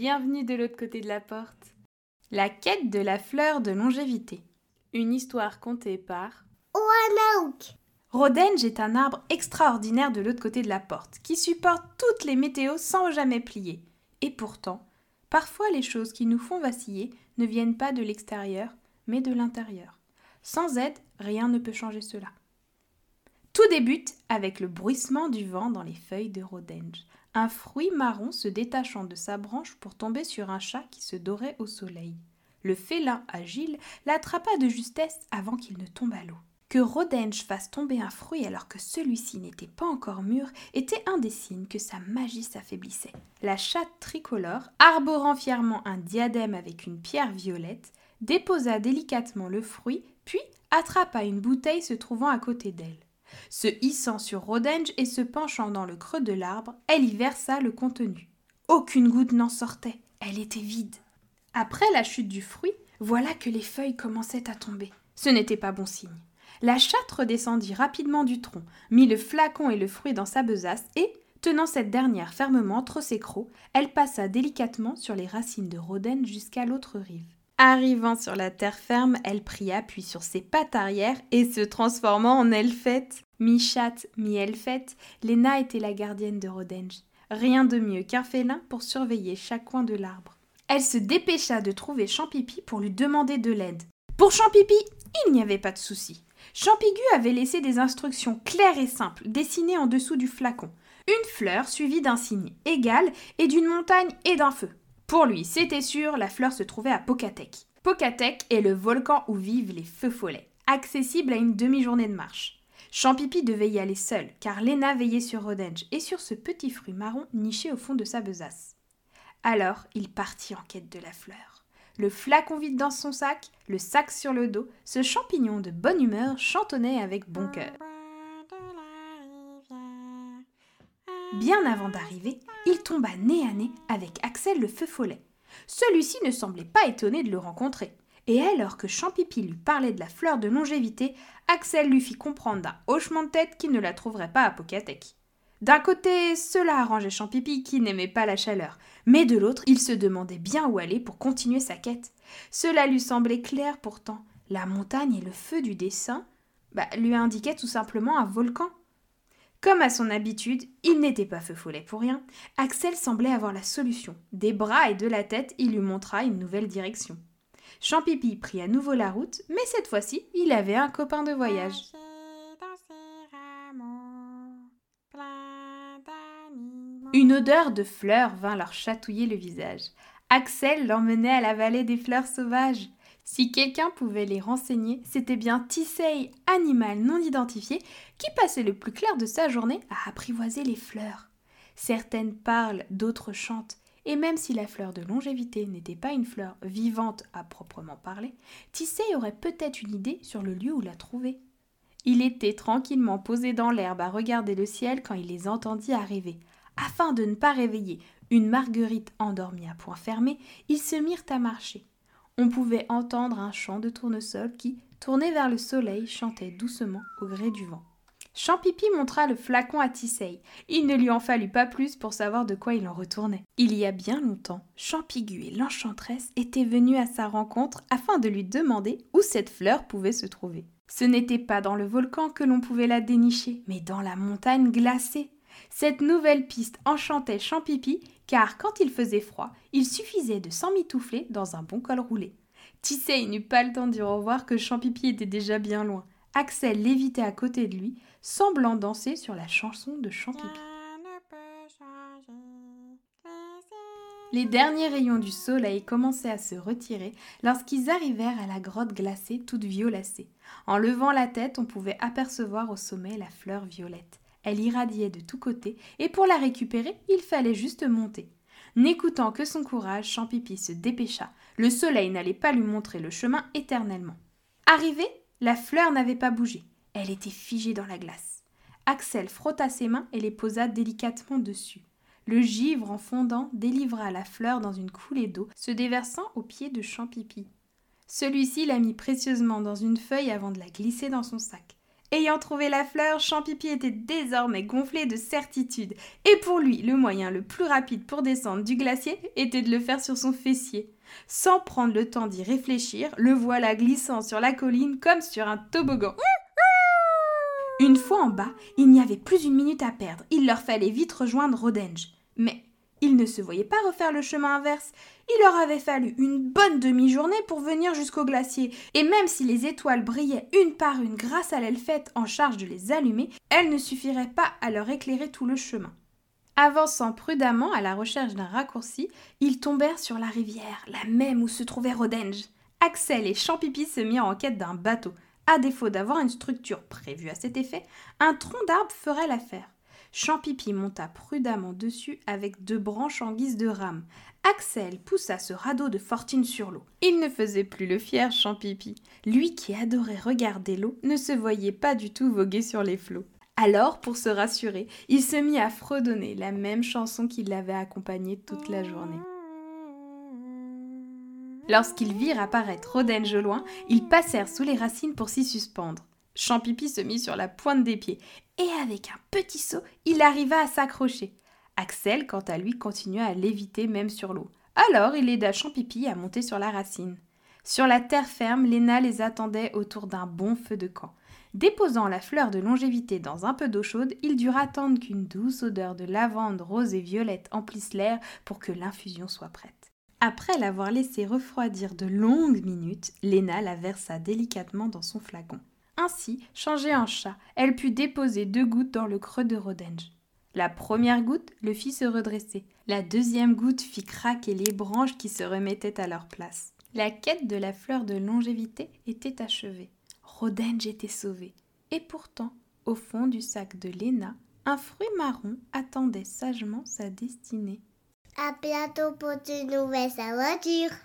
bienvenue de l'autre côté de la porte. La quête de la fleur de longévité. Une histoire contée par Oanaouk. Rodenge est un arbre extraordinaire de l'autre côté de la porte, qui supporte toutes les météos sans jamais plier. Et pourtant, parfois les choses qui nous font vaciller ne viennent pas de l'extérieur, mais de l'intérieur. Sans aide, rien ne peut changer cela. Tout débute avec le bruissement du vent dans les feuilles de Rodenge un fruit marron se détachant de sa branche pour tomber sur un chat qui se dorait au soleil. Le félin agile l'attrapa de justesse avant qu'il ne tombe à l'eau. Que Rodenge fasse tomber un fruit alors que celui-ci n'était pas encore mûr était un des signes que sa magie s'affaiblissait. La chatte tricolore, arborant fièrement un diadème avec une pierre violette, déposa délicatement le fruit, puis attrapa une bouteille se trouvant à côté d'elle. Se hissant sur Rodenge et se penchant dans le creux de l'arbre, elle y versa le contenu. Aucune goutte n'en sortait, elle était vide. Après la chute du fruit, voilà que les feuilles commençaient à tomber. Ce n'était pas bon signe. La chatte redescendit rapidement du tronc, mit le flacon et le fruit dans sa besace et, tenant cette dernière fermement entre ses crocs, elle passa délicatement sur les racines de Rodenge jusqu'à l'autre rive. Arrivant sur la terre ferme, elle prit appui sur ses pattes arrière et se transformant en elfette. Mi-chatte, mi-elfette, Léna était la gardienne de Rodenge. Rien de mieux qu'un félin pour surveiller chaque coin de l'arbre. Elle se dépêcha de trouver Champipi pour lui demander de l'aide. Pour Champipi, il n'y avait pas de souci. Champigu avait laissé des instructions claires et simples dessinées en dessous du flacon. Une fleur suivie d'un signe égal et d'une montagne et d'un feu. Pour lui, c'était sûr, la fleur se trouvait à Pocatec. Pocatec est le volcan où vivent les feux follets, accessible à une demi-journée de marche. Champipi devait y aller seul, car Lena veillait sur Rodenge et sur ce petit fruit marron niché au fond de sa besace. Alors, il partit en quête de la fleur. Le flacon vide dans son sac, le sac sur le dos, ce champignon de bonne humeur chantonnait avec bon cœur. Bien avant d'arriver, il tomba nez à nez avec Axel le feu follet. Celui-ci ne semblait pas étonné de le rencontrer. Et alors que Champipi lui parlait de la fleur de longévité, Axel lui fit comprendre d'un hochement de tête qu'il ne la trouverait pas à Pocatec. D'un côté, cela arrangeait Champipi qui n'aimait pas la chaleur, mais de l'autre, il se demandait bien où aller pour continuer sa quête. Cela lui semblait clair pourtant. La montagne et le feu du dessin bah, lui indiquaient tout simplement un volcan. Comme à son habitude, il n'était pas feu follet pour rien. Axel semblait avoir la solution. Des bras et de la tête, il lui montra une nouvelle direction. Champipi prit à nouveau la route, mais cette fois-ci, il avait un copain de voyage. Une odeur de fleurs vint leur chatouiller le visage. Axel l'emmenait à la vallée des fleurs sauvages. Si quelqu'un pouvait les renseigner, c'était bien Tisei, animal non identifié, qui passait le plus clair de sa journée à apprivoiser les fleurs. Certaines parlent, d'autres chantent, et même si la fleur de longévité n'était pas une fleur vivante à proprement parler, Tisei aurait peut-être une idée sur le lieu où la trouver. Il était tranquillement posé dans l'herbe à regarder le ciel quand il les entendit arriver. Afin de ne pas réveiller une marguerite endormie à point fermé, ils se mirent à marcher on pouvait entendre un chant de tournesol qui, tourné vers le soleil, chantait doucement au gré du vent. Champipi montra le flacon à Tisei. Il ne lui en fallut pas plus pour savoir de quoi il en retournait. Il y a bien longtemps, Champigu et l'enchanteresse étaient venus à sa rencontre afin de lui demander où cette fleur pouvait se trouver. Ce n'était pas dans le volcan que l'on pouvait la dénicher, mais dans la montagne glacée. Cette nouvelle piste enchantait Champipi, car quand il faisait froid, il suffisait de s'emmitoufler dans un bon col roulé. Tisei n'eut pas le temps d'y revoir que Champipi était déjà bien loin. Axel lévitait à côté de lui, semblant danser sur la chanson de Champipi. Les derniers rayons du soleil commençaient à se retirer lorsqu'ils arrivèrent à la grotte glacée toute violacée. En levant la tête, on pouvait apercevoir au sommet la fleur violette. Elle irradiait de tous côtés, et pour la récupérer, il fallait juste monter. N'écoutant que son courage, Champipi se dépêcha. Le soleil n'allait pas lui montrer le chemin éternellement. Arrivée, la fleur n'avait pas bougé. Elle était figée dans la glace. Axel frotta ses mains et les posa délicatement dessus. Le givre en fondant délivra la fleur dans une coulée d'eau, se déversant au pied de Champipi. Celui-ci la mit précieusement dans une feuille avant de la glisser dans son sac. Ayant trouvé la fleur, Champipi était désormais gonflé de certitude, et pour lui, le moyen le plus rapide pour descendre du glacier était de le faire sur son fessier. Sans prendre le temps d'y réfléchir, le voilà glissant sur la colline comme sur un toboggan. Une fois en bas, il n'y avait plus une minute à perdre. Il leur fallait vite rejoindre Rodenge. Mais ils ne se voyaient pas refaire le chemin inverse. Il leur avait fallu une bonne demi-journée pour venir jusqu'au glacier, et même si les étoiles brillaient une par une grâce à l'elfette en charge de les allumer, elles ne suffiraient pas à leur éclairer tout le chemin. Avançant prudemment à la recherche d'un raccourci, ils tombèrent sur la rivière, la même où se trouvait Rodenge. Axel et Champipi se mirent en quête d'un bateau. À défaut d'avoir une structure prévue à cet effet, un tronc d'arbre ferait l'affaire. Champipi monta prudemment dessus avec deux branches en guise de rame. Axel poussa ce radeau de fortune sur l'eau. Il ne faisait plus le fier Champipi. Lui qui adorait regarder l'eau ne se voyait pas du tout voguer sur les flots. Alors, pour se rassurer, il se mit à fredonner la même chanson qui l'avait accompagné toute la journée. Lorsqu'ils virent apparaître Rodenge au loin, ils passèrent sous les racines pour s'y suspendre. Champipi se mit sur la pointe des pieds, et avec un petit saut, il arriva à s'accrocher. Axel, quant à lui, continua à léviter même sur l'eau. Alors il aida Champipi à monter sur la racine. Sur la terre ferme, Léna les attendait autour d'un bon feu de camp. Déposant la fleur de longévité dans un peu d'eau chaude, il dut attendre qu'une douce odeur de lavande, rose et violette emplisse l'air pour que l'infusion soit prête. Après l'avoir laissé refroidir de longues minutes, Léna la versa délicatement dans son flacon. Ainsi, changée en chat, elle put déposer deux gouttes dans le creux de Rodenge. La première goutte le fit se redresser. La deuxième goutte fit craquer les branches qui se remettaient à leur place. La quête de la fleur de longévité était achevée. Rodenge était sauvé. Et pourtant, au fond du sac de Léna, un fruit marron attendait sagement sa destinée. À bientôt pour de nouvelles aventures.